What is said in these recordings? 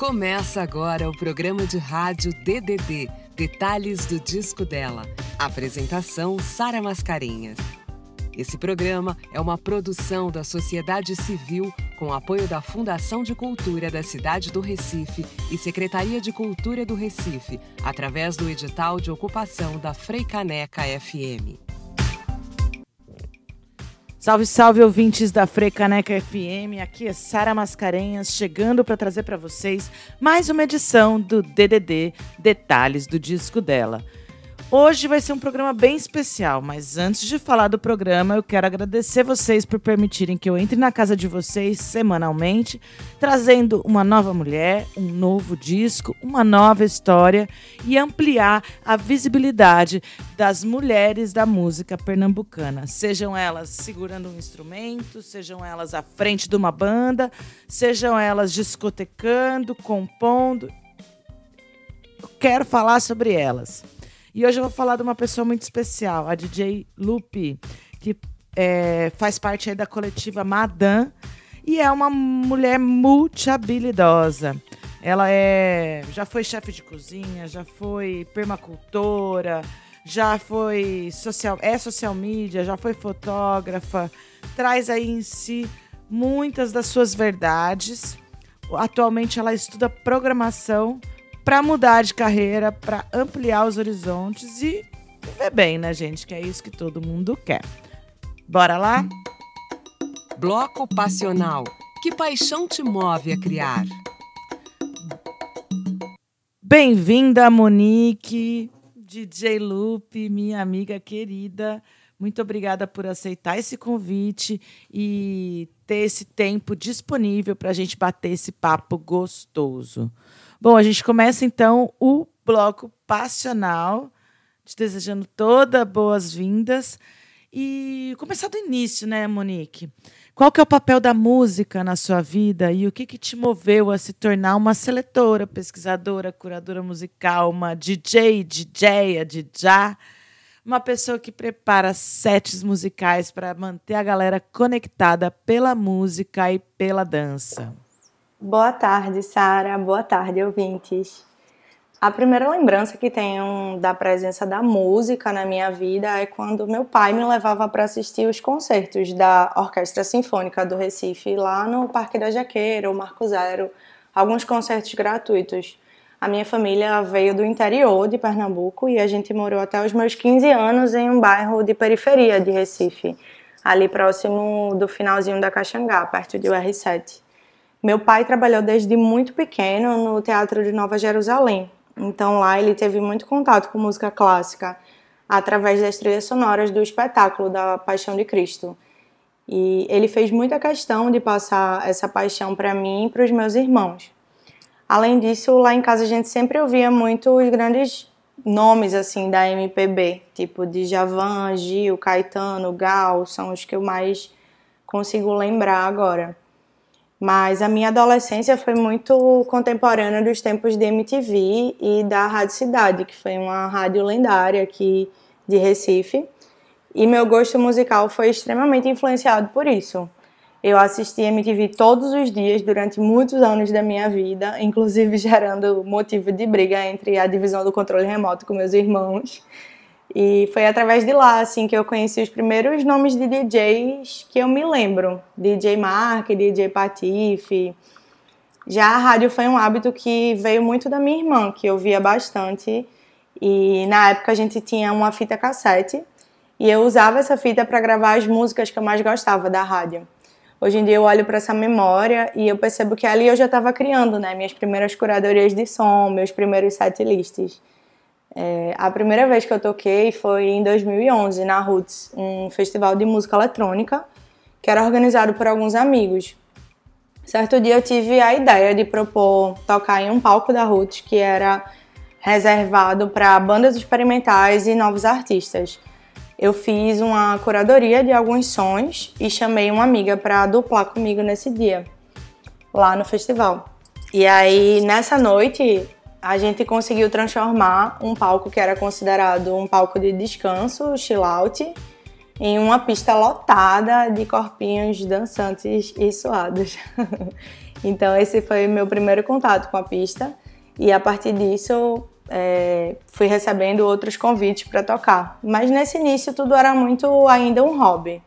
Começa agora o programa de rádio DDD, Detalhes do Disco dela. Apresentação Sara Mascarenhas. Esse programa é uma produção da sociedade civil com apoio da Fundação de Cultura da cidade do Recife e Secretaria de Cultura do Recife, através do edital de ocupação da Freicaneca FM. Salve, salve ouvintes da Frecaneca FM. Aqui é Sara Mascarenhas chegando para trazer para vocês mais uma edição do DDD Detalhes do disco dela. Hoje vai ser um programa bem especial, mas antes de falar do programa, eu quero agradecer vocês por permitirem que eu entre na casa de vocês semanalmente, trazendo uma nova mulher, um novo disco, uma nova história e ampliar a visibilidade das mulheres da música pernambucana. Sejam elas segurando um instrumento, sejam elas à frente de uma banda, sejam elas discotecando, compondo. Eu quero falar sobre elas. E hoje eu vou falar de uma pessoa muito especial, a DJ Lupe, que é, faz parte da coletiva Madame e é uma mulher multi-habilidosa. Ela é, já foi chefe de cozinha, já foi permacultora, já foi social, é social media, já foi fotógrafa, traz aí em si muitas das suas verdades. Atualmente ela estuda programação para mudar de carreira, para ampliar os horizontes e viver bem, né, gente? Que é isso que todo mundo quer. Bora lá? Bloco Passional. Que paixão te move a criar? Bem-vinda, Monique, DJ Lupe, minha amiga querida. Muito obrigada por aceitar esse convite e ter esse tempo disponível para a gente bater esse papo gostoso. Bom, a gente começa então o bloco passional, te desejando todas boas-vindas. E começar do início, né, Monique? Qual que é o papel da música na sua vida e o que, que te moveu a se tornar uma seletora, pesquisadora, curadora musical, uma DJ, DJa, DJ, uma pessoa que prepara sets musicais para manter a galera conectada pela música e pela dança? Boa tarde, Sara. Boa tarde, ouvintes. A primeira lembrança que tenho da presença da música na minha vida é quando meu pai me levava para assistir os concertos da Orquestra Sinfônica do Recife, lá no Parque da Jaqueira, o Marco Zero, alguns concertos gratuitos. A minha família veio do interior de Pernambuco e a gente morou até os meus 15 anos em um bairro de periferia de Recife, ali próximo do finalzinho da Caxangá, perto de UR7. Meu pai trabalhou desde muito pequeno no Teatro de Nova Jerusalém. Então lá ele teve muito contato com música clássica através das trilhas sonoras do espetáculo da Paixão de Cristo. E ele fez muita questão de passar essa paixão para mim e para os meus irmãos. Além disso, lá em casa a gente sempre ouvia muito os grandes nomes assim da MPB, tipo Javan, Gil, Caetano, Gal, são os que eu mais consigo lembrar agora. Mas a minha adolescência foi muito contemporânea dos tempos de MTV e da Rádio Cidade, que foi uma rádio lendária aqui de Recife. E meu gosto musical foi extremamente influenciado por isso. Eu assisti MTV todos os dias durante muitos anos da minha vida, inclusive gerando motivo de briga entre a divisão do controle remoto com meus irmãos. E foi através de lá, assim, que eu conheci os primeiros nomes de DJs que eu me lembro. DJ Mark, DJ Patife. Já a rádio foi um hábito que veio muito da minha irmã, que eu via bastante. E na época a gente tinha uma fita cassete e eu usava essa fita para gravar as músicas que eu mais gostava da rádio. Hoje em dia eu olho para essa memória e eu percebo que ali eu já estava criando, né, minhas primeiras curadorias de som, meus primeiros set lists. É, a primeira vez que eu toquei foi em 2011 na Roots, um festival de música eletrônica que era organizado por alguns amigos. Certo dia eu tive a ideia de propor tocar em um palco da Roots que era reservado para bandas experimentais e novos artistas. Eu fiz uma curadoria de alguns sons e chamei uma amiga para duplar comigo nesse dia, lá no festival. E aí, nessa noite, a gente conseguiu transformar um palco que era considerado um palco de descanso, chill out, em uma pista lotada de corpinhos dançantes e suados. então, esse foi meu primeiro contato com a pista, e a partir disso é, fui recebendo outros convites para tocar. Mas nesse início tudo era muito ainda um hobby.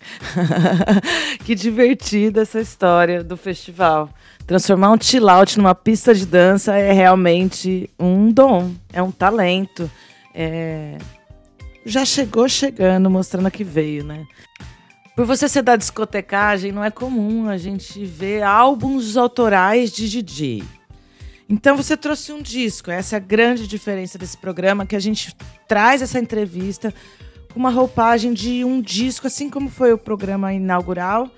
que divertida essa história do festival. Transformar um chill out numa pista de dança é realmente um dom, é um talento. É... Já chegou chegando, mostrando que veio, né? Por você ser da discotecagem, não é comum a gente ver álbuns autorais de DJ. Então você trouxe um disco, essa é a grande diferença desse programa, que a gente traz essa entrevista com uma roupagem de um disco, assim como foi o programa inaugural,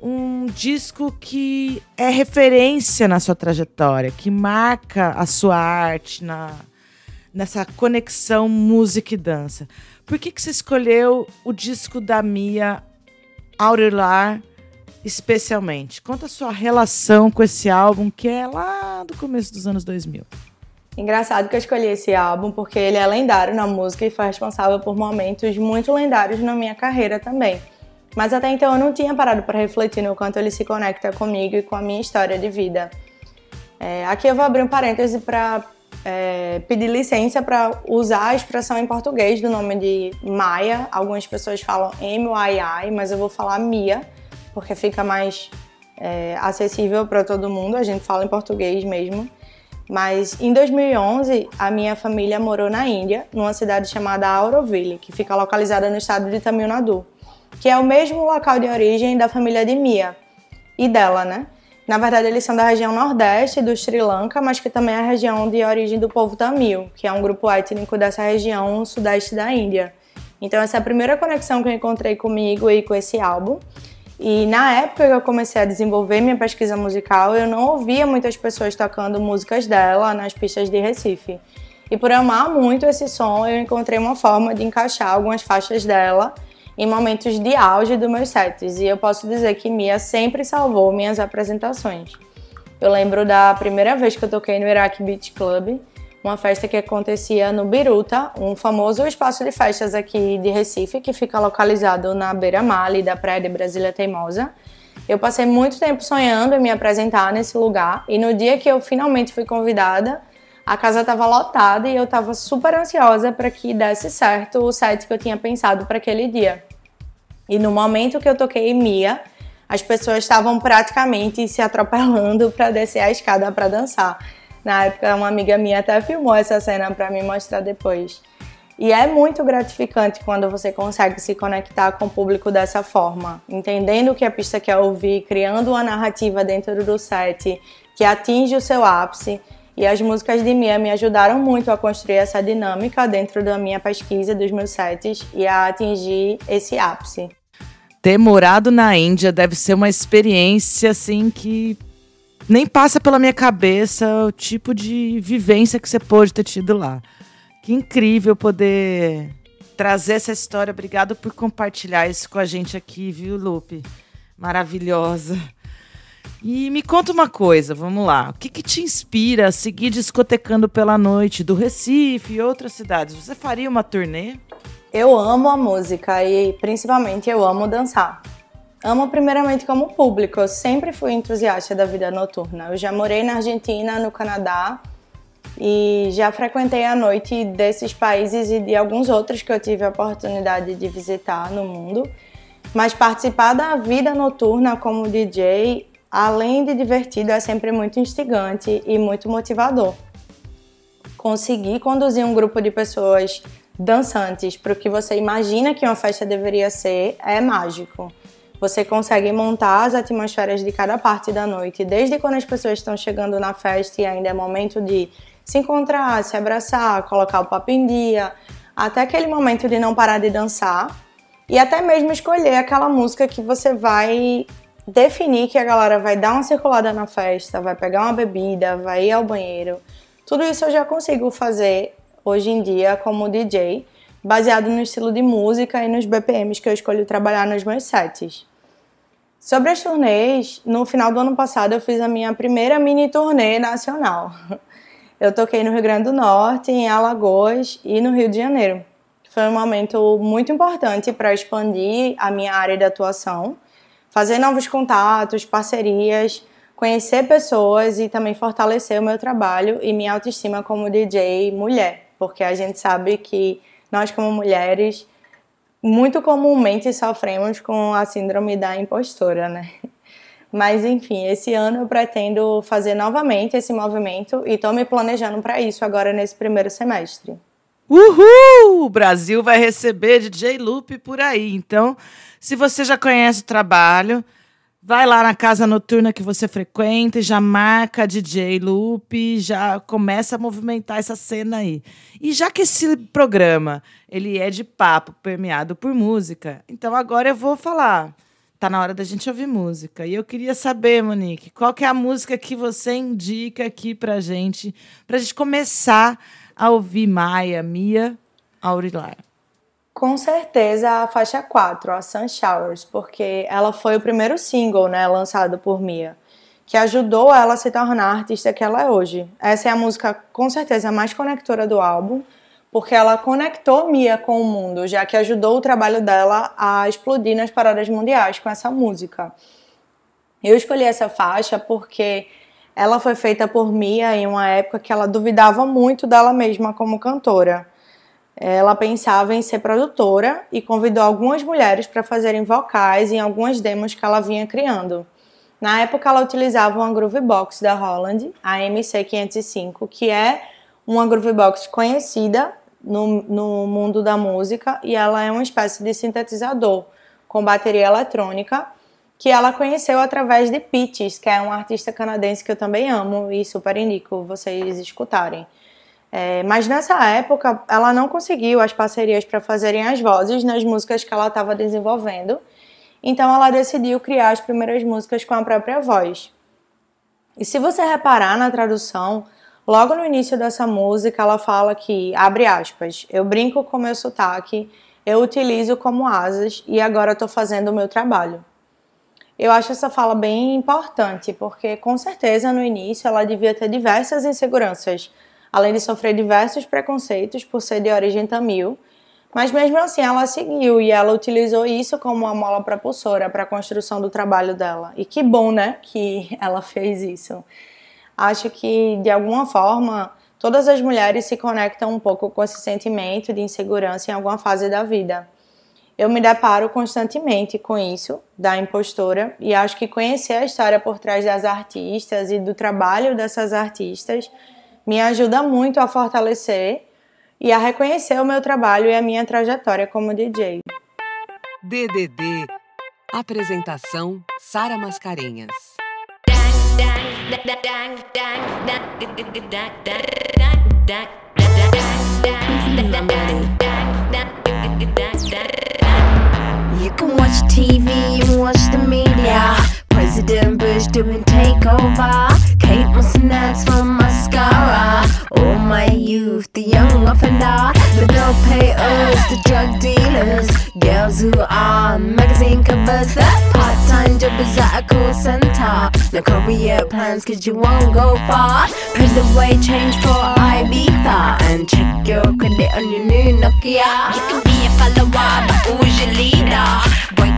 um disco que é referência na sua trajetória, que marca a sua arte na, nessa conexão música e dança. Por que, que você escolheu o disco da Mia Aurelar especialmente? Conta a sua relação com esse álbum que é lá do começo dos anos 2000. Engraçado que eu escolhi esse álbum porque ele é lendário na música e foi responsável por momentos muito lendários na minha carreira também. Mas até então eu não tinha parado para refletir no quanto ele se conecta comigo e com a minha história de vida. É, aqui eu vou abrir um parêntese para é, pedir licença para usar a expressão em português do nome de Maia. Algumas pessoas falam M-Y-I, mas eu vou falar Mia porque fica mais é, acessível para todo mundo, a gente fala em português mesmo. Mas em 2011, a minha família morou na Índia, numa cidade chamada Auroville, que fica localizada no estado de Tamil Nadu, que é o mesmo local de origem da família de Mia e dela, né? Na verdade, eles são da região nordeste do Sri Lanka, mas que também é a região de origem do povo tamil, que é um grupo étnico dessa região sudeste da Índia. Então, essa é a primeira conexão que eu encontrei comigo e com esse álbum. E na época que eu comecei a desenvolver minha pesquisa musical, eu não ouvia muitas pessoas tocando músicas dela nas pistas de Recife. E por amar muito esse som, eu encontrei uma forma de encaixar algumas faixas dela em momentos de auge dos meus sets. E eu posso dizer que Mia sempre salvou minhas apresentações. Eu lembro da primeira vez que eu toquei no Iraq Beach Club, uma festa que acontecia no Biruta, um famoso espaço de festas aqui de Recife, que fica localizado na beira-mar da Praia de Brasília Teimosa. Eu passei muito tempo sonhando em me apresentar nesse lugar e no dia que eu finalmente fui convidada, a casa estava lotada e eu estava super ansiosa para que desse certo o set que eu tinha pensado para aquele dia. E no momento que eu toquei Mia, as pessoas estavam praticamente se atropelando para descer a escada para dançar. Na época, uma amiga minha até filmou essa cena para me mostrar depois. E é muito gratificante quando você consegue se conectar com o público dessa forma, entendendo o que a pista quer ouvir, criando uma narrativa dentro do set que atinge o seu ápice. E as músicas de Mia me ajudaram muito a construir essa dinâmica dentro da minha pesquisa, dos meus sets e a atingir esse ápice. Ter morado na Índia deve ser uma experiência assim que nem passa pela minha cabeça o tipo de vivência que você pode ter tido lá. Que incrível poder trazer essa história. Obrigado por compartilhar isso com a gente aqui, viu, Lupe? Maravilhosa. E me conta uma coisa, vamos lá. O que, que te inspira a seguir discotecando pela noite do Recife e outras cidades? Você faria uma turnê? Eu amo a música e principalmente eu amo dançar. Amo primeiramente como público. Eu sempre fui entusiasta da vida noturna. Eu já morei na Argentina, no Canadá e já frequentei a noite desses países e de alguns outros que eu tive a oportunidade de visitar no mundo. Mas participar da vida noturna como DJ, além de divertido, é sempre muito instigante e muito motivador. Conseguir conduzir um grupo de pessoas dançantes para o que você imagina que uma festa deveria ser é mágico. Você consegue montar as atmosferas de cada parte da noite, desde quando as pessoas estão chegando na festa e ainda é momento de se encontrar, se abraçar, colocar o papo em dia, até aquele momento de não parar de dançar e até mesmo escolher aquela música que você vai definir que a galera vai dar uma circulada na festa, vai pegar uma bebida, vai ir ao banheiro. Tudo isso eu já consigo fazer hoje em dia como DJ, baseado no estilo de música e nos BPMs que eu escolho trabalhar nos meus sets. Sobre as turnês, no final do ano passado eu fiz a minha primeira mini turnê nacional. Eu toquei no Rio Grande do Norte, em Alagoas e no Rio de Janeiro. foi um momento muito importante para expandir a minha área de atuação, fazer novos contatos, parcerias, conhecer pessoas e também fortalecer o meu trabalho e minha autoestima como DJ mulher, porque a gente sabe que nós como mulheres muito comumente sofremos com a síndrome da impostora, né? Mas enfim, esse ano eu pretendo fazer novamente esse movimento e estou me planejando para isso agora nesse primeiro semestre. Uhul! O Brasil vai receber DJ Lupe por aí. Então, se você já conhece o trabalho, vai lá na casa noturna que você frequenta e já marca DJ Lupe, já começa a movimentar essa cena aí. E já que esse programa, ele é de papo permeado por música, então agora eu vou falar tá na hora da gente ouvir música. E eu queria saber, Monique, qual que é a música que você indica aqui pra gente, pra gente começar a ouvir Maia, Mia, Aurilar? Com certeza a faixa 4, a Sun Showers, porque ela foi o primeiro single, né, lançado por Mia, que ajudou ela a se tornar a artista que ela é hoje. Essa é a música com certeza mais conectora do álbum porque ela conectou Mia com o mundo, já que ajudou o trabalho dela a explodir nas paradas mundiais com essa música. Eu escolhi essa faixa porque ela foi feita por Mia em uma época que ela duvidava muito dela mesma como cantora. Ela pensava em ser produtora e convidou algumas mulheres para fazerem vocais em algumas demos que ela vinha criando. Na época, ela utilizava uma Groovebox da Holland, a MC505, que é uma groovebox conhecida no, no mundo da música e ela é uma espécie de sintetizador com bateria eletrônica que ela conheceu através de Peaches, que é uma artista canadense que eu também amo e super indico vocês escutarem. É, mas nessa época ela não conseguiu as parcerias para fazerem as vozes nas músicas que ela estava desenvolvendo, então ela decidiu criar as primeiras músicas com a própria voz. E se você reparar na tradução, Logo no início dessa música, ela fala que, abre aspas, eu brinco com meu sotaque, eu utilizo como asas e agora estou fazendo o meu trabalho. Eu acho essa fala bem importante, porque com certeza no início ela devia ter diversas inseguranças, além de sofrer diversos preconceitos por ser de origem tamil, mas mesmo assim ela seguiu e ela utilizou isso como uma mola propulsora para a construção do trabalho dela. E que bom, né, que ela fez isso acho que de alguma forma todas as mulheres se conectam um pouco com esse sentimento de insegurança em alguma fase da vida. Eu me deparo constantemente com isso, da impostora, e acho que conhecer a história por trás das artistas e do trabalho dessas artistas me ajuda muito a fortalecer e a reconhecer o meu trabalho e a minha trajetória como DJ. DDD Apresentação Sara Mascarenhas. You can watch TV and watch the media. President Bush doing takeover. Kate Moss from mascara. All my youth, the young offender. The bill payers, the drug dealers. Girls who are magazine covers. That part time job is at a call center. No career plans, cause you won't go far. The way change for Ibiza. And check your credit on your new Nokia. You can be a follower, but who's your leader? Break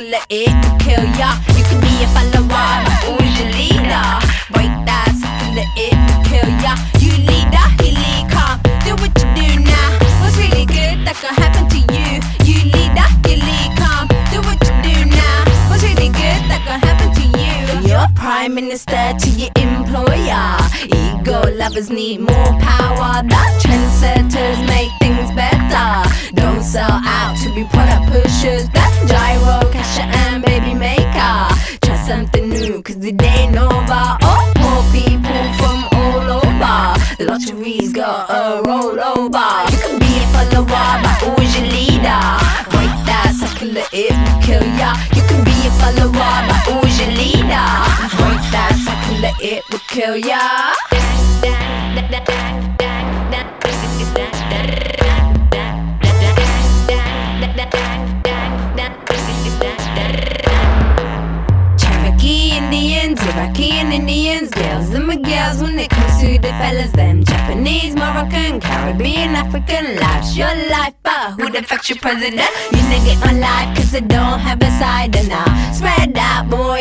circle, it will kill ya. You can be a follower, who's your leader? Break that circle, it will kill ya. You leader, he lead, come. Do what you do now. What's really good that can happen to you? You leader, you lead, come. Do what you do now. What's really good that can happen to you? Your prime minister to your employer. Ego lovers need more power. That trendsetters make things better. Don't sell out to be product pushers. That gyro, casher, and baby maker. Try something new, cause it ain't over. Oh, poor people from all over. The lottery's got a rollover. You can be a follower, but who's your leader? Break that cycle, it will kill ya. You the fuck you president. You nigga on life cause I don't have a side and I spread that boy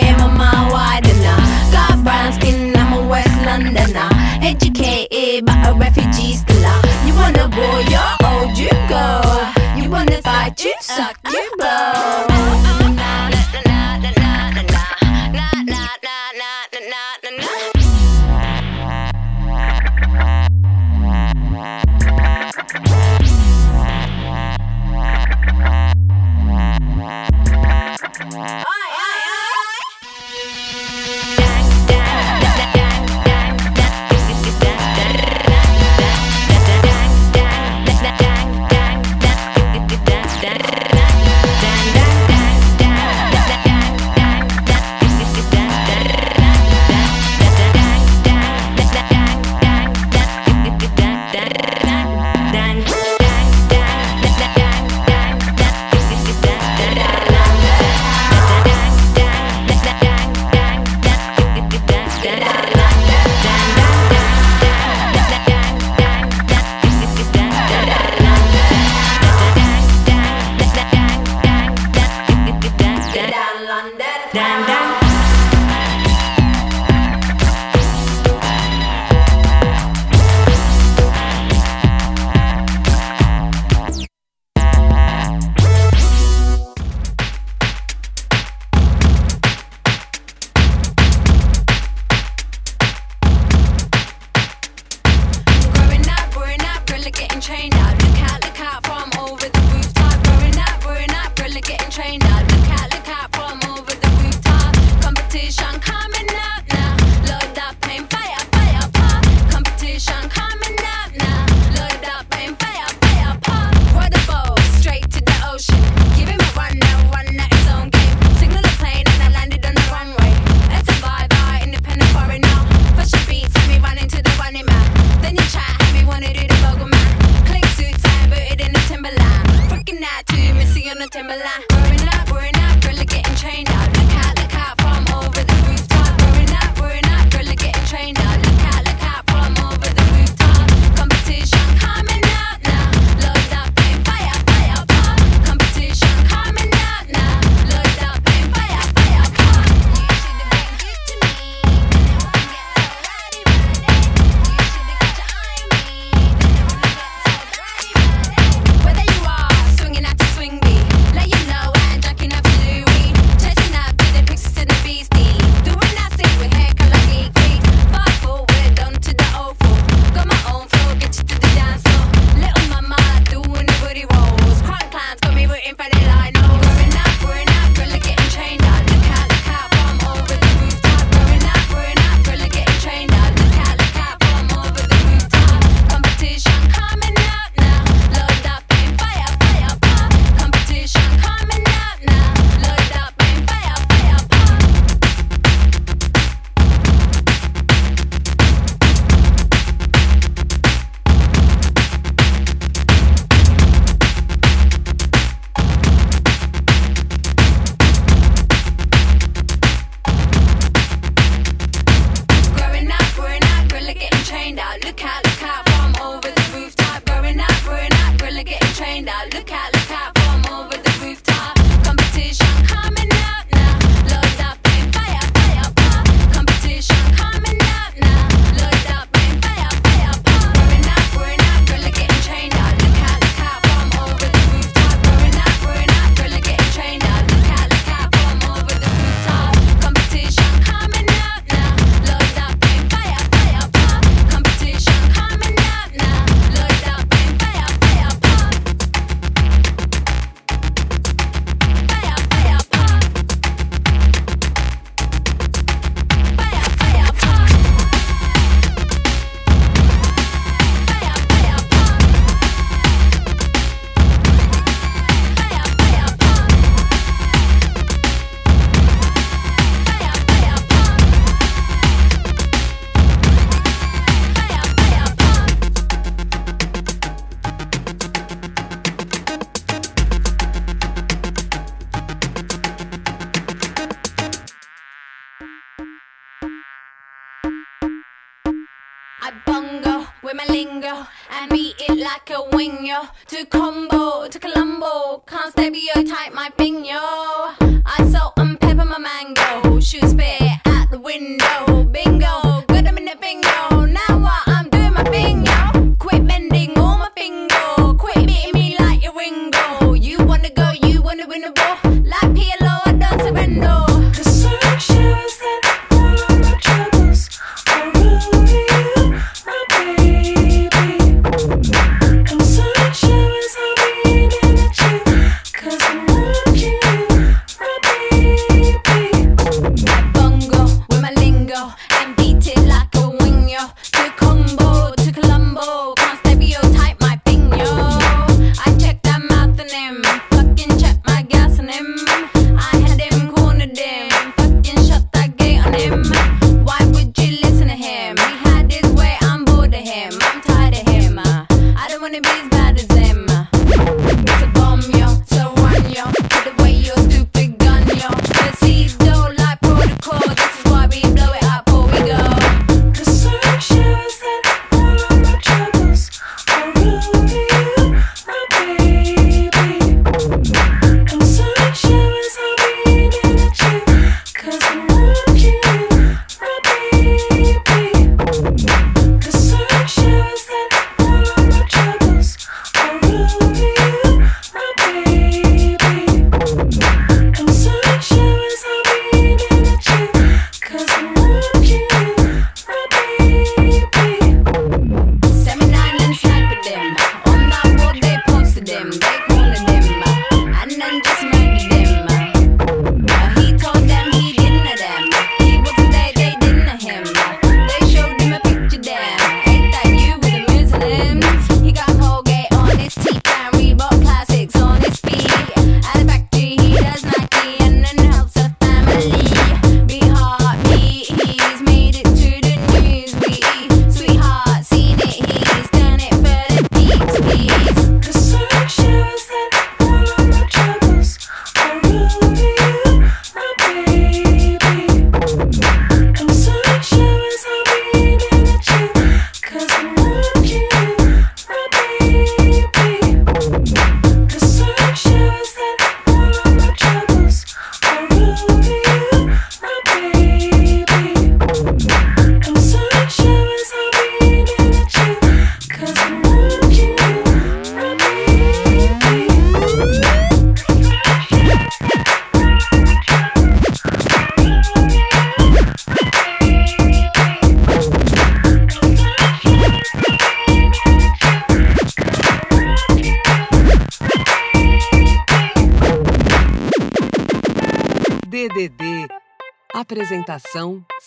Baby, I type my pin, yo.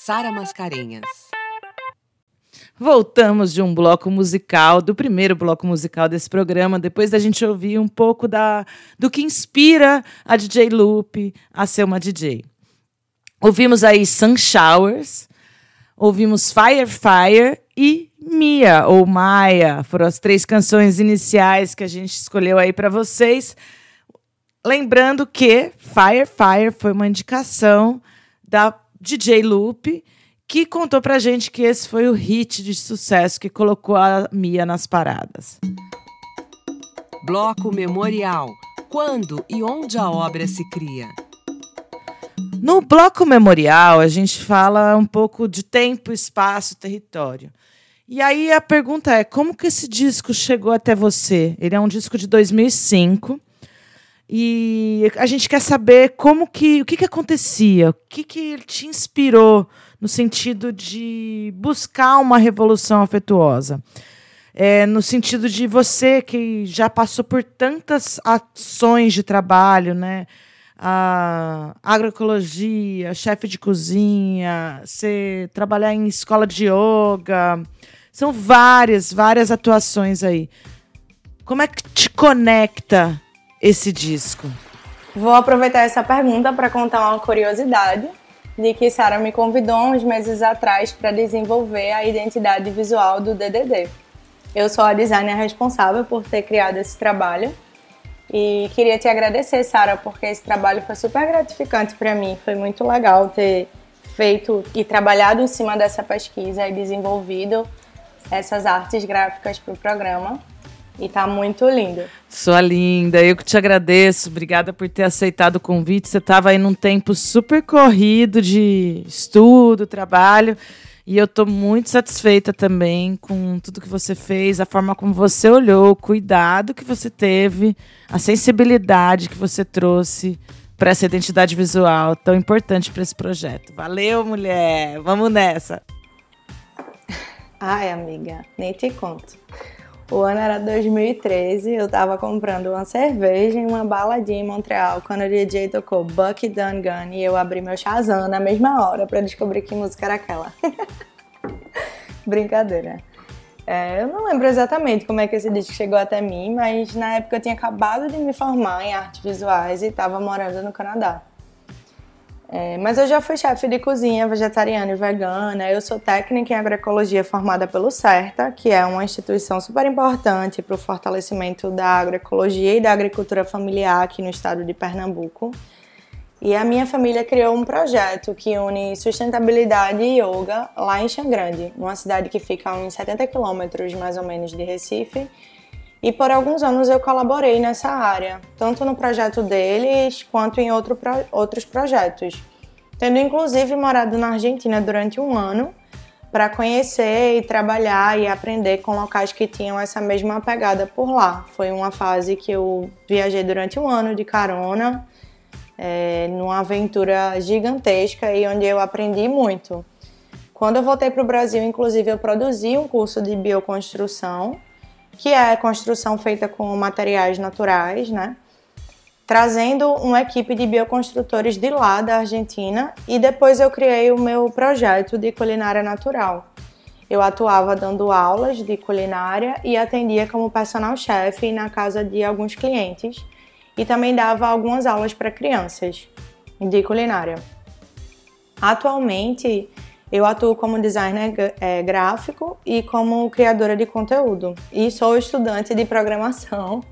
Sara Mascarenhas. Voltamos de um bloco musical, do primeiro bloco musical desse programa, depois da gente ouvir um pouco da, do que inspira a DJ Lupe a ser uma DJ. Ouvimos aí Sun Showers, ouvimos Fire Fire e Mia ou Maia. Foram as três canções iniciais que a gente escolheu aí para vocês. Lembrando que Fire Fire foi uma indicação da DJ Lupe, que contou pra gente que esse foi o hit de sucesso que colocou a Mia nas paradas. Bloco Memorial. Quando e onde a obra se cria? No bloco memorial, a gente fala um pouco de tempo, espaço, território. E aí a pergunta é: como que esse disco chegou até você? Ele é um disco de 2005. E a gente quer saber como que o que, que acontecia, o que, que te inspirou no sentido de buscar uma revolução afetuosa. É, no sentido de você que já passou por tantas ações de trabalho, né? A agroecologia, chefe de cozinha, você trabalhar em escola de yoga. São várias, várias atuações aí. Como é que te conecta esse disco? Vou aproveitar essa pergunta para contar uma curiosidade de que Sara me convidou uns meses atrás para desenvolver a identidade visual do DDD. Eu sou a designer responsável por ter criado esse trabalho e queria te agradecer, Sara, porque esse trabalho foi super gratificante para mim. Foi muito legal ter feito e trabalhado em cima dessa pesquisa e desenvolvido essas artes gráficas para o programa. E tá muito lindo. Sua linda, eu que te agradeço. Obrigada por ter aceitado o convite. Você estava aí num tempo super corrido de estudo, trabalho. E eu tô muito satisfeita também com tudo que você fez, a forma como você olhou, o cuidado que você teve, a sensibilidade que você trouxe para essa identidade visual tão importante para esse projeto. Valeu, mulher. Vamos nessa. Ai, amiga, nem te conto. O ano era 2013, eu tava comprando uma cerveja em uma baladinha em Montreal quando o DJ tocou Bucky Dun Gun e eu abri meu Shazam na mesma hora pra descobrir que música era aquela. Brincadeira. É, eu não lembro exatamente como é que esse disco chegou até mim, mas na época eu tinha acabado de me formar em artes visuais e estava morando no Canadá. É, mas eu já fui chefe de cozinha vegetariana e vegana. Eu sou técnica em agroecologia formada pelo CERTA, que é uma instituição super importante para o fortalecimento da agroecologia e da agricultura familiar aqui no estado de Pernambuco. E a minha família criou um projeto que une sustentabilidade e yoga lá em Xangrande, uma cidade que fica a uns 70 quilômetros mais ou menos de Recife. E por alguns anos eu colaborei nessa área, tanto no projeto deles quanto em outro pro- outros projetos, tendo inclusive morado na Argentina durante um ano para conhecer e trabalhar e aprender com locais que tinham essa mesma pegada por lá. Foi uma fase que eu viajei durante um ano de carona, é, numa aventura gigantesca e onde eu aprendi muito. Quando eu voltei para o Brasil, inclusive, eu produzi um curso de bioconstrução, que é construção feita com materiais naturais, né? Trazendo uma equipe de bioconstrutores de lá da Argentina e depois eu criei o meu projeto de culinária natural. Eu atuava dando aulas de culinária e atendia como personal chef na casa de alguns clientes e também dava algumas aulas para crianças de culinária. Atualmente, eu atuo como designer eh, gráfico e como criadora de conteúdo. E sou estudante de programação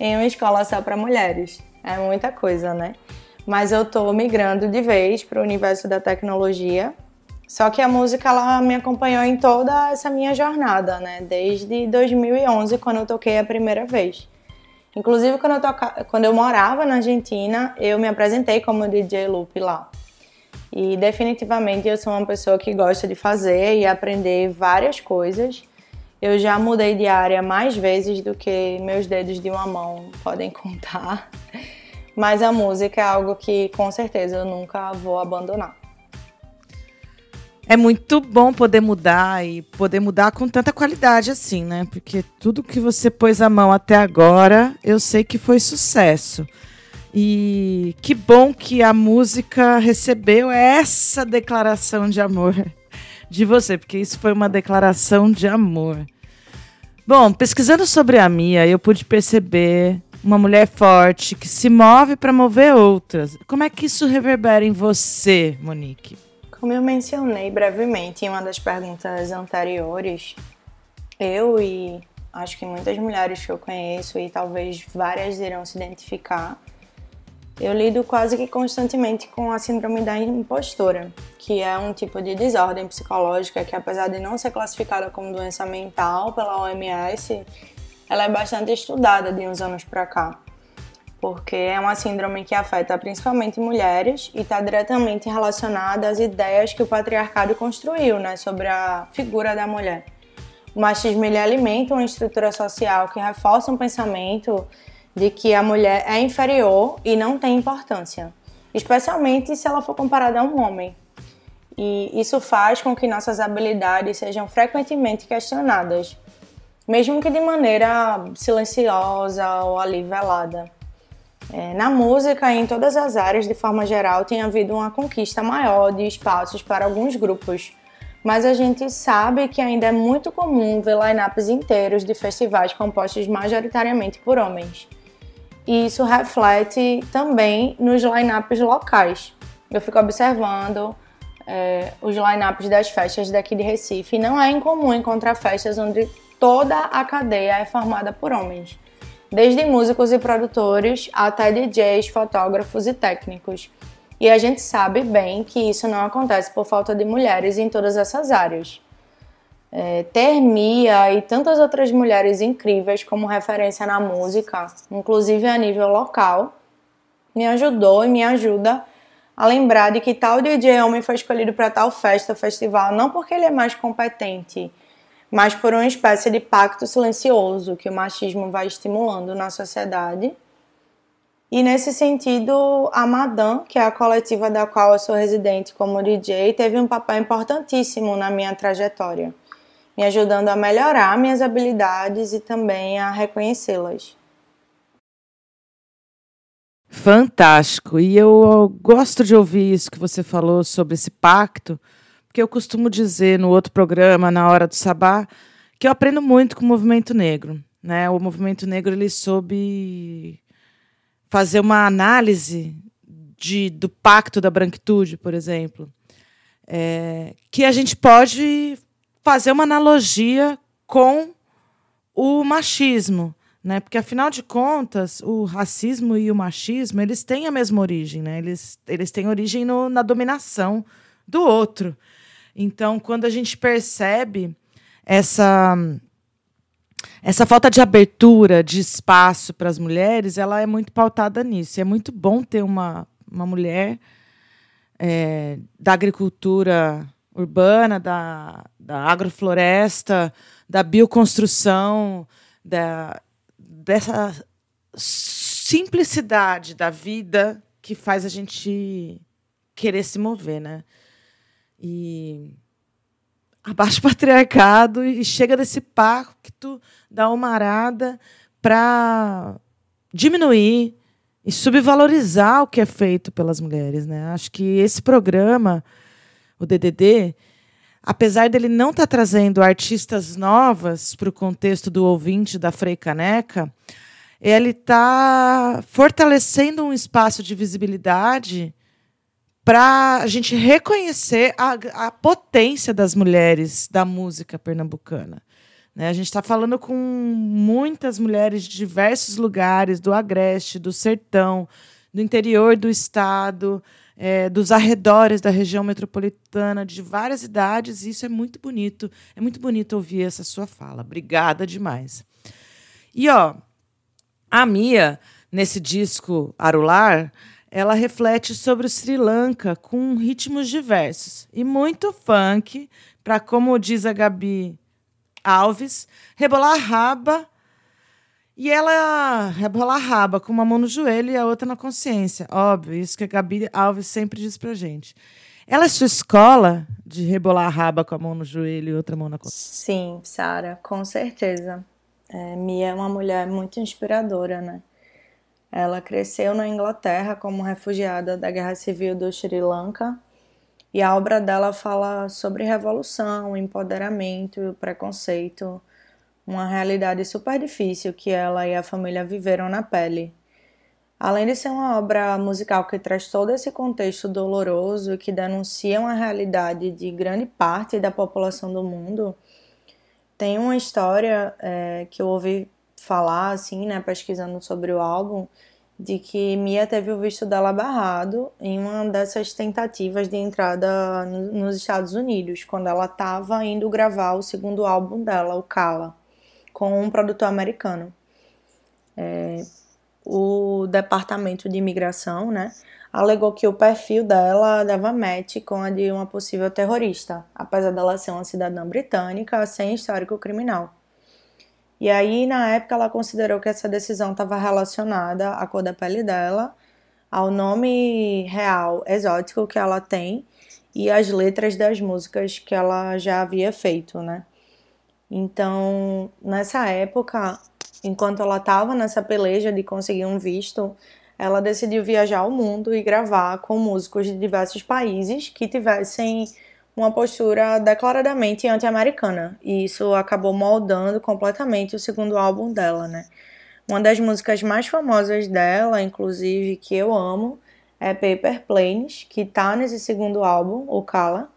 em uma escola só para mulheres. É muita coisa, né? Mas eu tô migrando de vez para o universo da tecnologia. Só que a música ela me acompanhou em toda essa minha jornada, né? Desde 2011, quando eu toquei a primeira vez. Inclusive, quando eu, toca... quando eu morava na Argentina, eu me apresentei como DJ Loop lá. E definitivamente eu sou uma pessoa que gosta de fazer e aprender várias coisas. Eu já mudei de área mais vezes do que meus dedos de uma mão podem contar. Mas a música é algo que com certeza eu nunca vou abandonar. É muito bom poder mudar e poder mudar com tanta qualidade assim, né? Porque tudo que você pôs a mão até agora, eu sei que foi sucesso. E que bom que a música recebeu essa declaração de amor de você, porque isso foi uma declaração de amor. Bom, pesquisando sobre a Mia, eu pude perceber uma mulher forte que se move para mover outras. Como é que isso reverbera em você, Monique? Como eu mencionei brevemente em uma das perguntas anteriores, eu e acho que muitas mulheres que eu conheço e talvez várias irão se identificar, eu lido quase que constantemente com a síndrome da impostora, que é um tipo de desordem psicológica que, apesar de não ser classificada como doença mental pela OMS, ela é bastante estudada de uns anos para cá, porque é uma síndrome que afeta principalmente mulheres e está diretamente relacionada às ideias que o patriarcado construiu né, sobre a figura da mulher. O machismo ele alimenta uma estrutura social que reforça um pensamento de que a mulher é inferior e não tem importância, especialmente se ela for comparada a um homem. E isso faz com que nossas habilidades sejam frequentemente questionadas, mesmo que de maneira silenciosa ou ali velada. É, na música e em todas as áreas, de forma geral, tem havido uma conquista maior de espaços para alguns grupos, mas a gente sabe que ainda é muito comum ver lineups inteiros de festivais compostos majoritariamente por homens. E isso reflete também nos lineups locais. Eu fico observando é, os lineups das festas daqui de Recife não é incomum encontrar festas onde toda a cadeia é formada por homens desde músicos e produtores até DJs, fotógrafos e técnicos. E a gente sabe bem que isso não acontece por falta de mulheres em todas essas áreas. É, ter Mia e tantas outras mulheres incríveis como referência na música, inclusive a nível local, me ajudou e me ajuda a lembrar de que tal DJ homem foi escolhido para tal festa, festival, não porque ele é mais competente, mas por uma espécie de pacto silencioso que o machismo vai estimulando na sociedade. E nesse sentido, a Madame, que é a coletiva da qual eu sou residente como DJ, teve um papel importantíssimo na minha trajetória, me ajudando a melhorar minhas habilidades e também a reconhecê-las. Fantástico. E eu gosto de ouvir isso que você falou sobre esse pacto, porque eu costumo dizer no outro programa, na hora do sabá, que eu aprendo muito com o movimento negro. Né? O movimento negro ele soube fazer uma análise de, do pacto da branquitude, por exemplo, é, que a gente pode fazer uma analogia com o machismo né? Porque afinal de contas, o racismo e o machismo, eles têm a mesma origem, né? Eles, eles têm origem no, na dominação do outro. Então, quando a gente percebe essa essa falta de abertura, de espaço para as mulheres, ela é muito pautada nisso. E é muito bom ter uma, uma mulher é, da agricultura urbana, da, da agrofloresta, da bioconstrução, da, dessa simplicidade da vida que faz a gente querer se mover, né? E abaixo o patriarcado e chega desse pacto da humarada para diminuir e subvalorizar o que é feito pelas mulheres, né? Acho que esse programa, o DDD, apesar dele não estar tá trazendo artistas novas para o contexto do ouvinte da Frei Caneca, ele está fortalecendo um espaço de visibilidade para a gente reconhecer a, a, potência das mulheres da música pernambucana. Né? A gente está falando com muitas mulheres de diversos lugares, do Agreste, do Sertão, do interior do estado, é, dos arredores da região metropolitana, de várias idades, e isso é muito bonito. É muito bonito ouvir essa sua fala. Obrigada demais. E ó, a Mia, nesse disco Arular, ela reflete sobre o Sri Lanka com ritmos diversos e muito funk, para, como diz a Gabi Alves, rebolar raba e ela rebola a raba com uma mão no joelho e a outra na consciência. Óbvio, isso que a Gabi Alves sempre diz pra gente. Ela é sua escola de rebolar a raba com a mão no joelho e outra mão na consciência? Sim, Sara, com certeza. É, Mia é uma mulher muito inspiradora, né? Ela cresceu na Inglaterra como refugiada da Guerra Civil do Sri Lanka e a obra dela fala sobre revolução, empoderamento, preconceito, uma realidade super difícil que ela e a família viveram na pele. Além de ser uma obra musical que traz todo esse contexto doloroso e que denuncia uma realidade de grande parte da população do mundo, tem uma história é, que eu ouvi falar, assim, né, pesquisando sobre o álbum, de que Mia teve o visto dela barrado em uma dessas tentativas de entrada nos Estados Unidos, quando ela estava indo gravar o segundo álbum dela, o Kala com um produtor americano. É, o departamento de imigração, né, alegou que o perfil dela dava match com a de uma possível terrorista, apesar dela ser uma cidadã britânica sem histórico criminal. E aí, na época, ela considerou que essa decisão estava relacionada à cor da pele dela, ao nome real exótico que ela tem e às letras das músicas que ela já havia feito, né? Então, nessa época, enquanto ela estava nessa peleja de conseguir um visto, ela decidiu viajar ao mundo e gravar com músicos de diversos países que tivessem uma postura declaradamente anti-americana. E isso acabou moldando completamente o segundo álbum dela, né? Uma das músicas mais famosas dela, inclusive, que eu amo, é Paper Planes, que tá nesse segundo álbum, o Kala.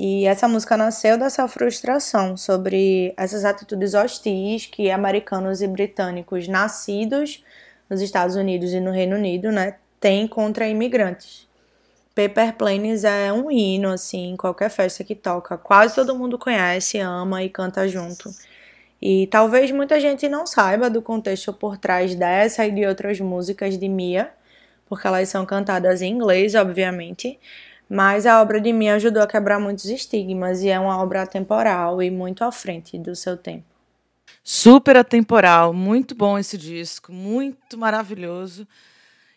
E essa música nasceu dessa frustração sobre essas atitudes hostis que americanos e britânicos nascidos nos Estados Unidos e no Reino Unido, né, têm contra imigrantes. Paper Planes é um hino, assim, em qualquer festa que toca. Quase todo mundo conhece, ama e canta junto. E talvez muita gente não saiba do contexto por trás dessa e de outras músicas de Mia, porque elas são cantadas em inglês, obviamente. Mas a obra de Mia ajudou a quebrar muitos estigmas e é uma obra atemporal e muito à frente do seu tempo. Super atemporal, muito bom esse disco, muito maravilhoso.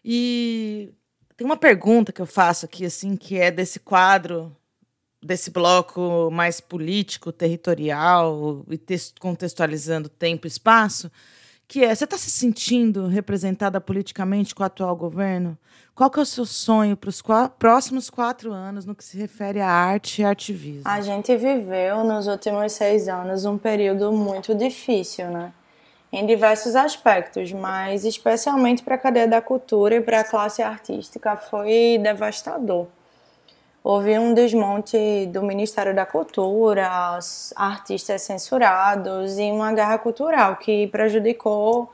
E tem uma pergunta que eu faço aqui, assim, que é desse quadro, desse bloco mais político, territorial e contextualizando tempo e espaço, que é: você está se sentindo representada politicamente com o atual governo? Qual que é o seu sonho para os próximos quatro anos no que se refere à arte e ativismo? A gente viveu nos últimos seis anos um período muito difícil, né? Em diversos aspectos, mas especialmente para a cadeia da cultura e para a classe artística foi devastador. Houve um desmonte do Ministério da Cultura, artistas censurados e uma guerra cultural que prejudicou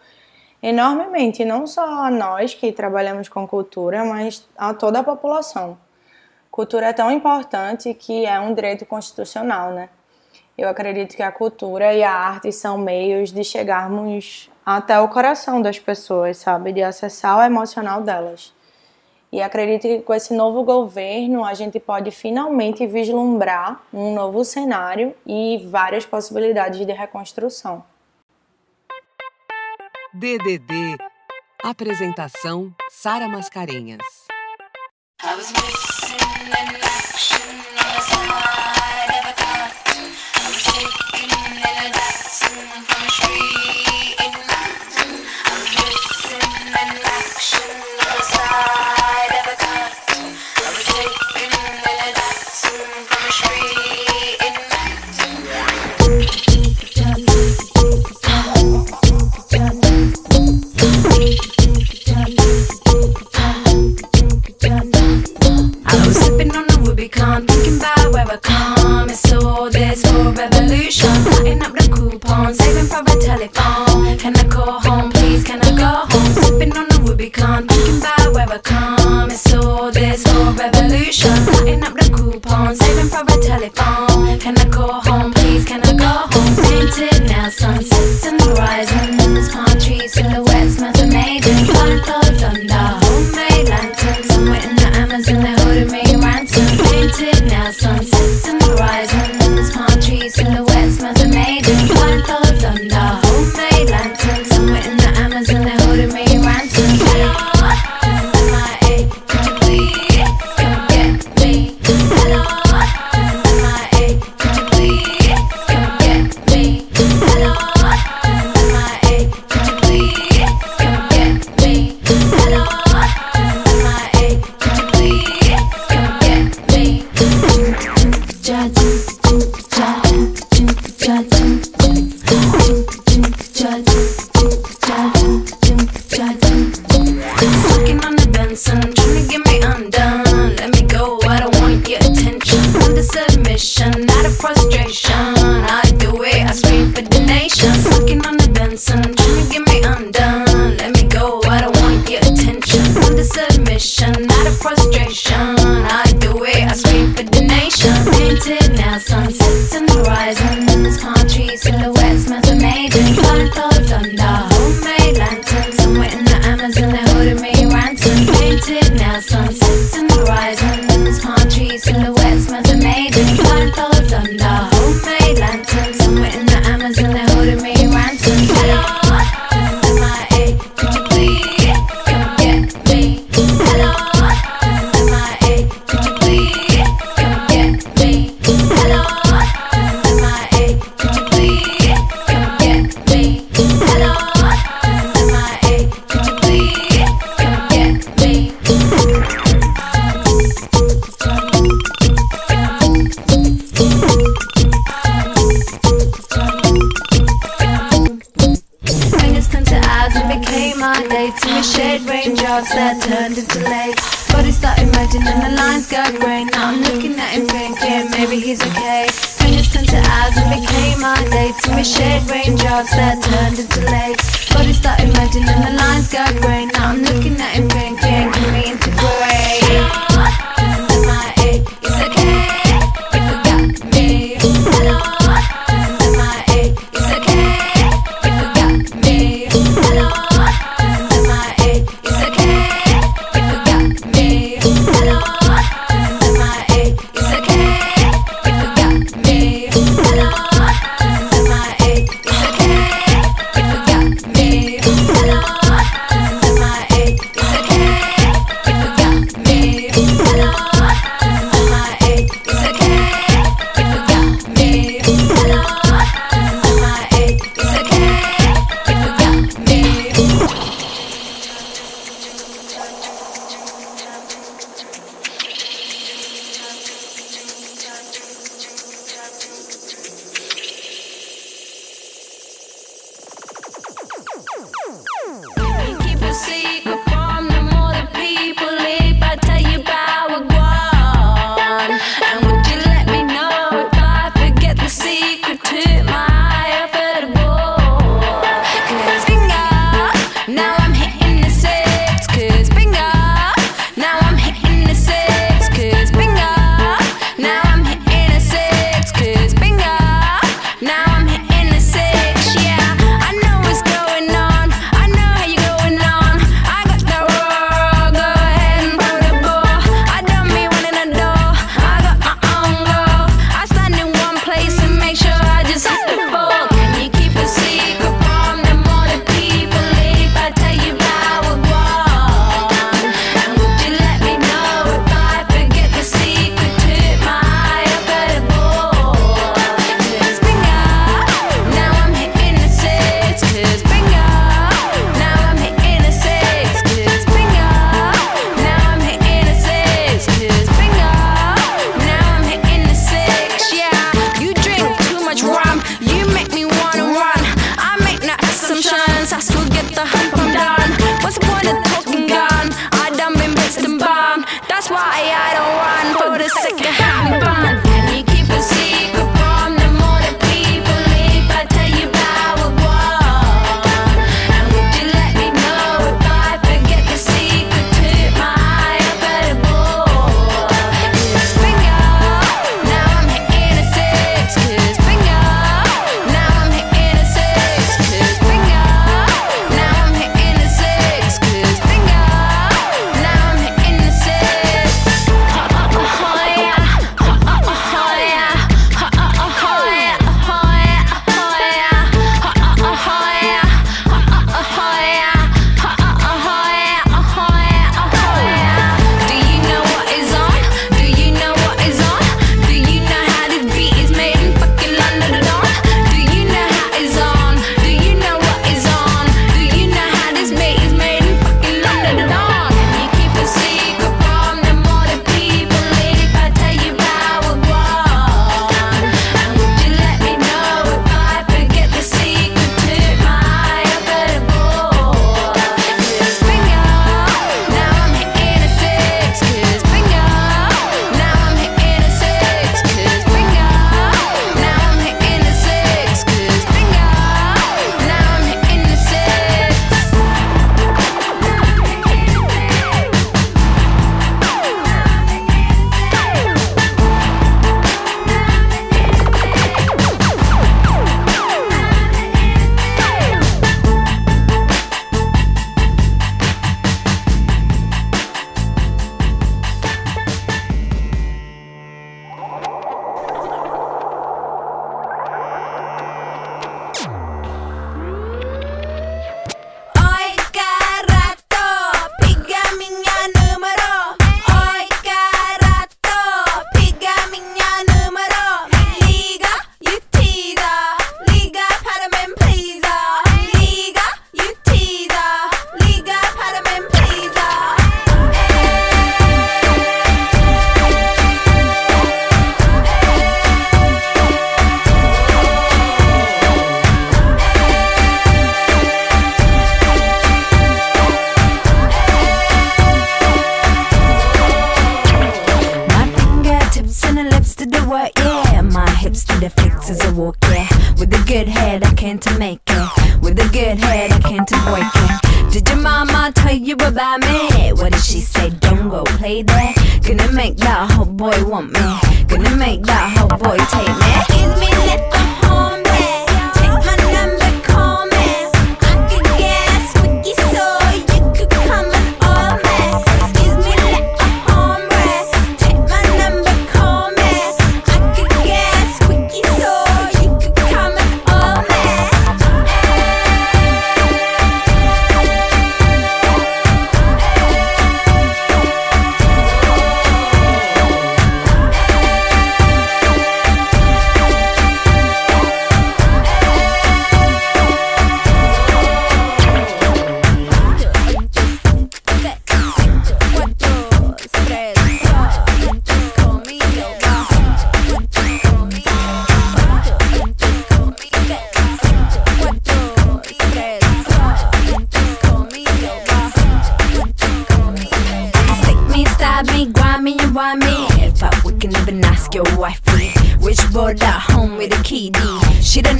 enormemente não só a nós que trabalhamos com cultura, mas a toda a população. Cultura é tão importante que é um direito constitucional, né? Eu acredito que a cultura e a arte são meios de chegarmos até o coração das pessoas, sabe? De acessar o emocional delas. E acredito que com esse novo governo a gente pode finalmente vislumbrar um novo cenário e várias possibilidades de reconstrução. DDD. Apresentação: Sara Mascarenhas.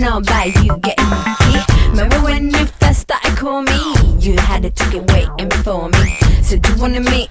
know about you getting me. Remember when you first started calling me? You had to take it waiting for me. So do you wanna meet?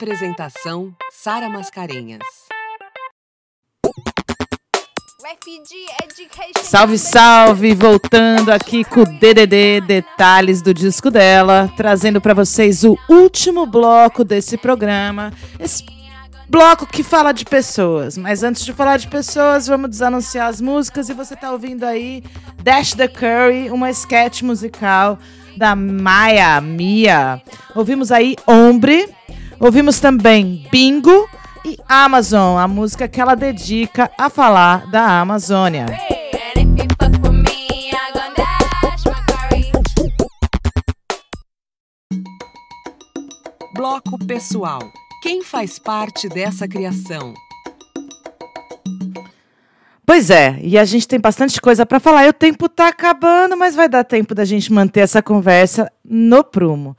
Apresentação Sara Mascarenhas. Salve, salve! Voltando aqui com o DDD, detalhes do disco dela, trazendo para vocês o último bloco desse programa. Esse bloco que fala de pessoas. Mas antes de falar de pessoas, vamos desanunciar as músicas. E você tá ouvindo aí Dash the Curry, uma sketch musical da Maya Mia. Ouvimos aí Ombre. Ouvimos também Bingo e Amazon, a música que ela dedica a falar da Amazônia. Bloco Pessoal. Quem faz parte dessa criação? Pois é, e a gente tem bastante coisa para falar. E o tempo tá acabando, mas vai dar tempo da gente manter essa conversa no prumo.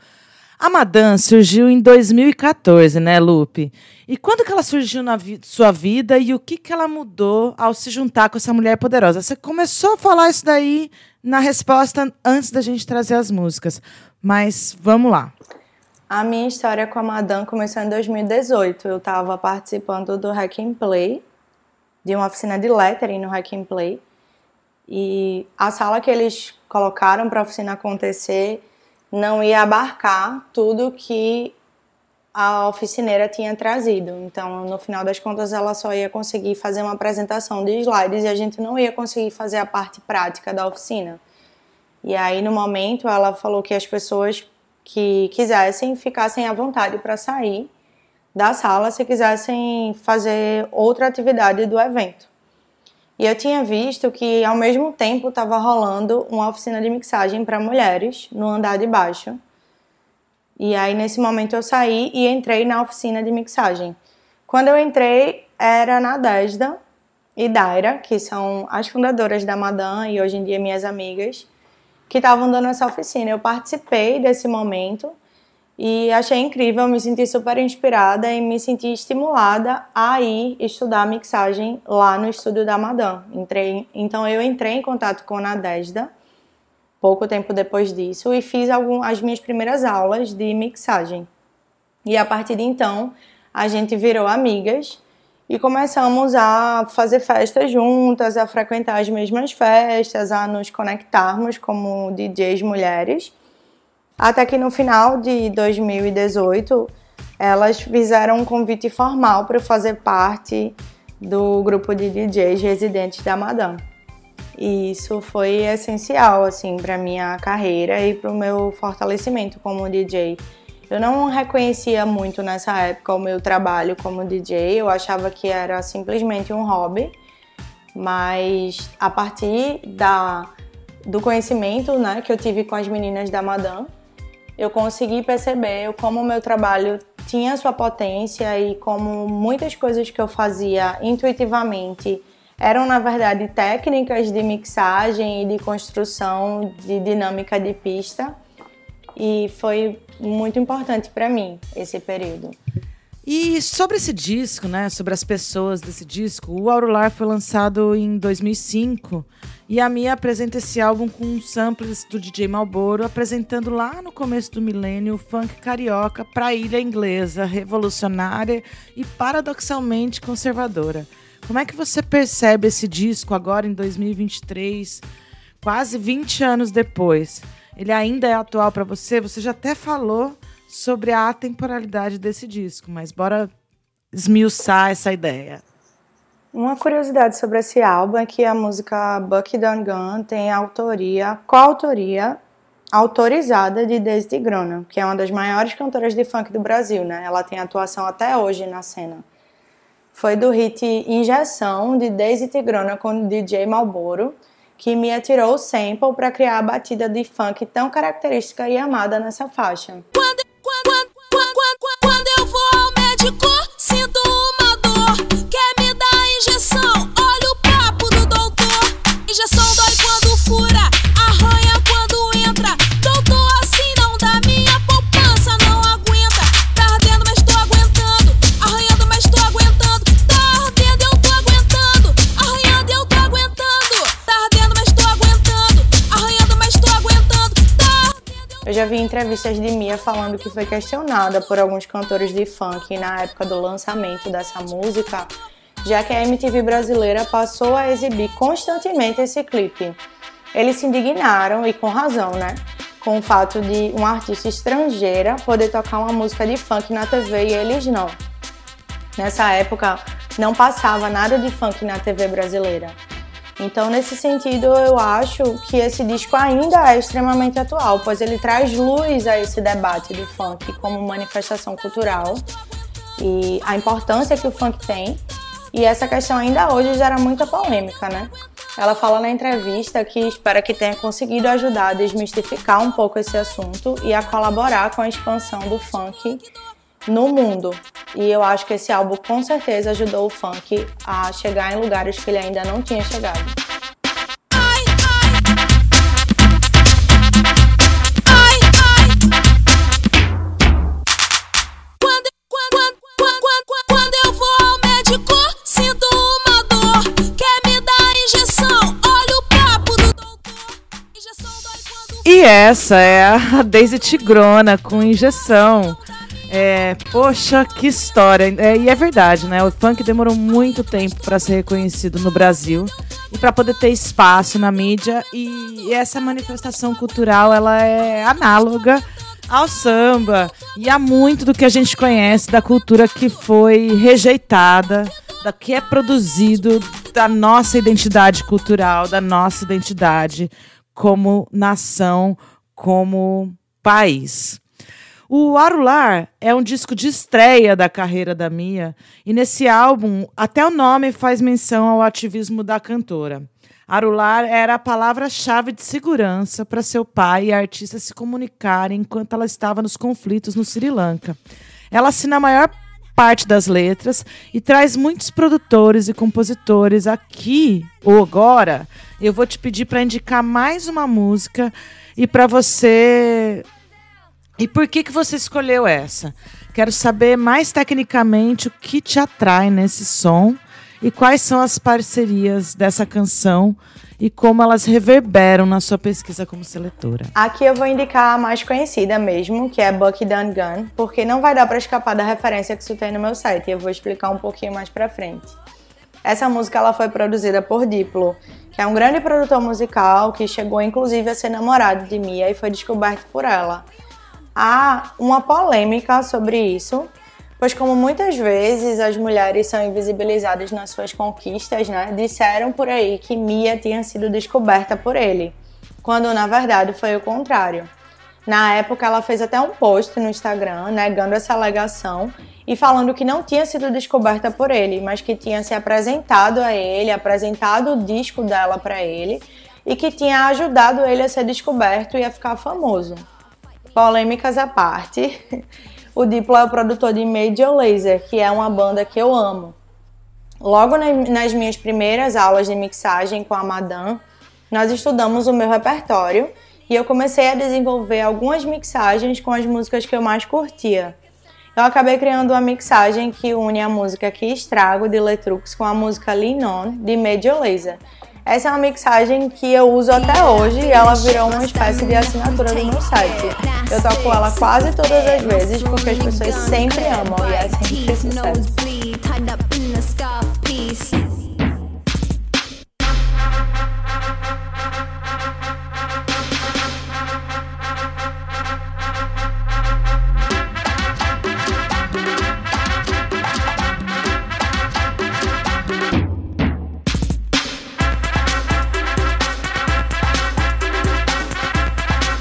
A Madame surgiu em 2014, né, Lupe? E quando que ela surgiu na vi sua vida e o que que ela mudou ao se juntar com essa mulher poderosa? Você começou a falar isso daí na resposta antes da gente trazer as músicas, mas vamos lá. A minha história com a Madame começou em 2018. Eu estava participando do Hack and Play, de uma oficina de lettering no Hack and Play. E a sala que eles colocaram para a oficina acontecer não ia abarcar tudo que a oficineira tinha trazido. Então, no final das contas, ela só ia conseguir fazer uma apresentação de slides e a gente não ia conseguir fazer a parte prática da oficina. E aí, no momento, ela falou que as pessoas que quisessem ficassem à vontade para sair da sala se quisessem fazer outra atividade do evento. E eu tinha visto que ao mesmo tempo estava rolando uma oficina de mixagem para mulheres no andar de baixo. E aí nesse momento eu saí e entrei na oficina de mixagem. Quando eu entrei era na Desda e Daira, que são as fundadoras da Madame e hoje em dia minhas amigas, que estavam dando essa oficina. Eu participei desse momento e achei incrível, me senti super inspirada e me senti estimulada a ir estudar mixagem lá no estúdio da Madame. Entrei, então eu entrei em contato com a Desda pouco tempo depois disso e fiz algum, as minhas primeiras aulas de mixagem. E a partir de então a gente virou amigas e começamos a fazer festas juntas, a frequentar as mesmas festas, a nos conectarmos como DJs mulheres. Até que no final de 2018, elas fizeram um convite formal para fazer parte do grupo de DJs residentes da Madame. E isso foi essencial assim para minha carreira e para o meu fortalecimento como DJ. Eu não reconhecia muito nessa época o meu trabalho como DJ, eu achava que era simplesmente um hobby, mas a partir da, do conhecimento né, que eu tive com as meninas da Madame, eu consegui perceber como o meu trabalho tinha sua potência e como muitas coisas que eu fazia intuitivamente eram na verdade técnicas de mixagem e de construção de dinâmica de pista e foi muito importante para mim esse período. E sobre esse disco, né, sobre as pessoas desse disco, o Aurolar foi lançado em 2005 e a Mia apresenta esse álbum com samples do DJ Malboro, apresentando lá no começo do milênio o funk carioca para a ilha inglesa, revolucionária e paradoxalmente conservadora. Como é que você percebe esse disco agora em 2023, quase 20 anos depois? Ele ainda é atual para você? Você já até falou sobre a atemporalidade desse disco, mas bora esmiuçar essa ideia. Uma curiosidade sobre esse álbum é que a música Bucky Down Gun tem autoria, coautoria autorizada de Daisy Tigrona, que é uma das maiores cantoras de funk do Brasil, né? Ela tem atuação até hoje na cena. Foi do hit Injeção de Daisy Tigrona com o DJ Malboro, que me atirou o sample para criar a batida de funk tão característica e amada nessa faixa. Quando, quando, quando, quando, quando eu vou ao médico, sinto uma vi entrevistas de Mia falando que foi questionada por alguns cantores de funk na época do lançamento dessa música, já que a MTV brasileira passou a exibir constantemente esse clipe. Eles se indignaram, e com razão, né? Com o fato de uma artista estrangeira poder tocar uma música de funk na TV e eles não. Nessa época, não passava nada de funk na TV brasileira. Então, nesse sentido, eu acho que esse disco ainda é extremamente atual, pois ele traz luz a esse debate do funk como manifestação cultural e a importância que o funk tem. E essa questão ainda hoje gera muita polêmica, né? Ela fala na entrevista que espera que tenha conseguido ajudar a desmistificar um pouco esse assunto e a colaborar com a expansão do funk no mundo. E eu acho que esse álbum com certeza ajudou o funk a chegar em lugares que ele ainda não tinha chegado. E essa é a Daisy Tigrona com injeção. É, poxa, que história. É, e é verdade, né? O funk demorou muito tempo para ser reconhecido no Brasil e para poder ter espaço na mídia. E essa manifestação cultural ela é análoga ao samba e a muito do que a gente conhece da cultura que foi rejeitada, da que é produzido da nossa identidade cultural, da nossa identidade como nação, como país. O Arular é um disco de estreia da carreira da Mia, e nesse álbum, até o nome faz menção ao ativismo da cantora. Arular era a palavra-chave de segurança para seu pai e a artista se comunicarem enquanto ela estava nos conflitos no Sri Lanka. Ela assina a maior parte das letras e traz muitos produtores e compositores aqui ou agora. Eu vou te pedir para indicar mais uma música e para você e por que, que você escolheu essa? Quero saber mais tecnicamente o que te atrai nesse som e quais são as parcerias dessa canção e como elas reverberam na sua pesquisa como seletora. Aqui eu vou indicar a mais conhecida mesmo, que é Bucky Dun porque não vai dar para escapar da referência que isso tem no meu site, e eu vou explicar um pouquinho mais pra frente. Essa música ela foi produzida por Diplo, que é um grande produtor musical que chegou inclusive a ser namorado de Mia e foi descoberto por ela. Há uma polêmica sobre isso, pois como muitas vezes as mulheres são invisibilizadas nas suas conquistas, né? Disseram por aí que Mia tinha sido descoberta por ele, quando na verdade foi o contrário. Na época, ela fez até um post no Instagram negando essa alegação e falando que não tinha sido descoberta por ele, mas que tinha se apresentado a ele, apresentado o disco dela para ele e que tinha ajudado ele a ser descoberto e a ficar famoso. Polêmicas à parte, o Diplo é o produtor de Major Lazer, que é uma banda que eu amo. Logo na- nas minhas primeiras aulas de mixagem com a Madame, nós estudamos o meu repertório e eu comecei a desenvolver algumas mixagens com as músicas que eu mais curtia. Eu acabei criando uma mixagem que une a música Que Estrago de Letrux com a música Lean On de Major Lazer. Essa é uma mixagem que eu uso até hoje e ela virou uma espécie de assinatura do meu site. Eu toco ela quase todas as vezes porque as pessoas sempre amam e é sempre sucesso.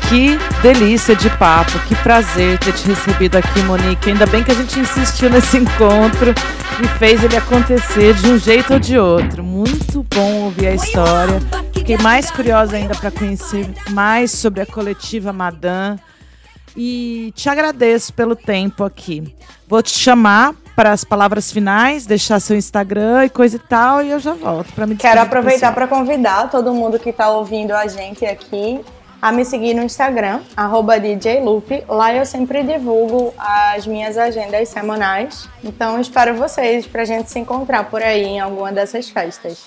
Que delícia de papo, que prazer ter te recebido aqui, Monique. Ainda bem que a gente insistiu nesse encontro e fez ele acontecer de um jeito ou de outro. Muito bom ouvir a história. Fiquei mais curiosa ainda para conhecer mais sobre a coletiva Madame. E te agradeço pelo tempo aqui. Vou te chamar para as palavras finais, deixar seu Instagram e coisa e tal, e eu já volto para me Quero aproveitar para convidar todo mundo que está ouvindo a gente aqui a me seguir no Instagram, arroba DJLupe. Lá eu sempre divulgo as minhas agendas semanais. Então espero vocês para a gente se encontrar por aí em alguma dessas festas.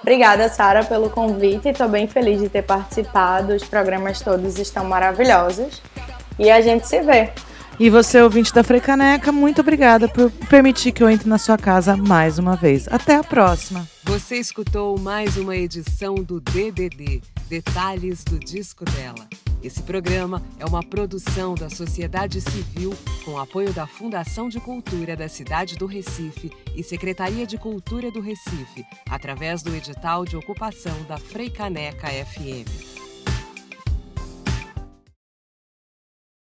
Obrigada, Sara, pelo convite. Estou bem feliz de ter participado. Os programas todos estão maravilhosos. E a gente se vê. E você, ouvinte da Frecaneca, muito obrigada por permitir que eu entre na sua casa mais uma vez. Até a próxima. Você escutou mais uma edição do DDD Detalhes do Disco dela. Esse programa é uma produção da sociedade civil com apoio da Fundação de Cultura da cidade do Recife e Secretaria de Cultura do Recife, através do edital de ocupação da Freicaneca FM.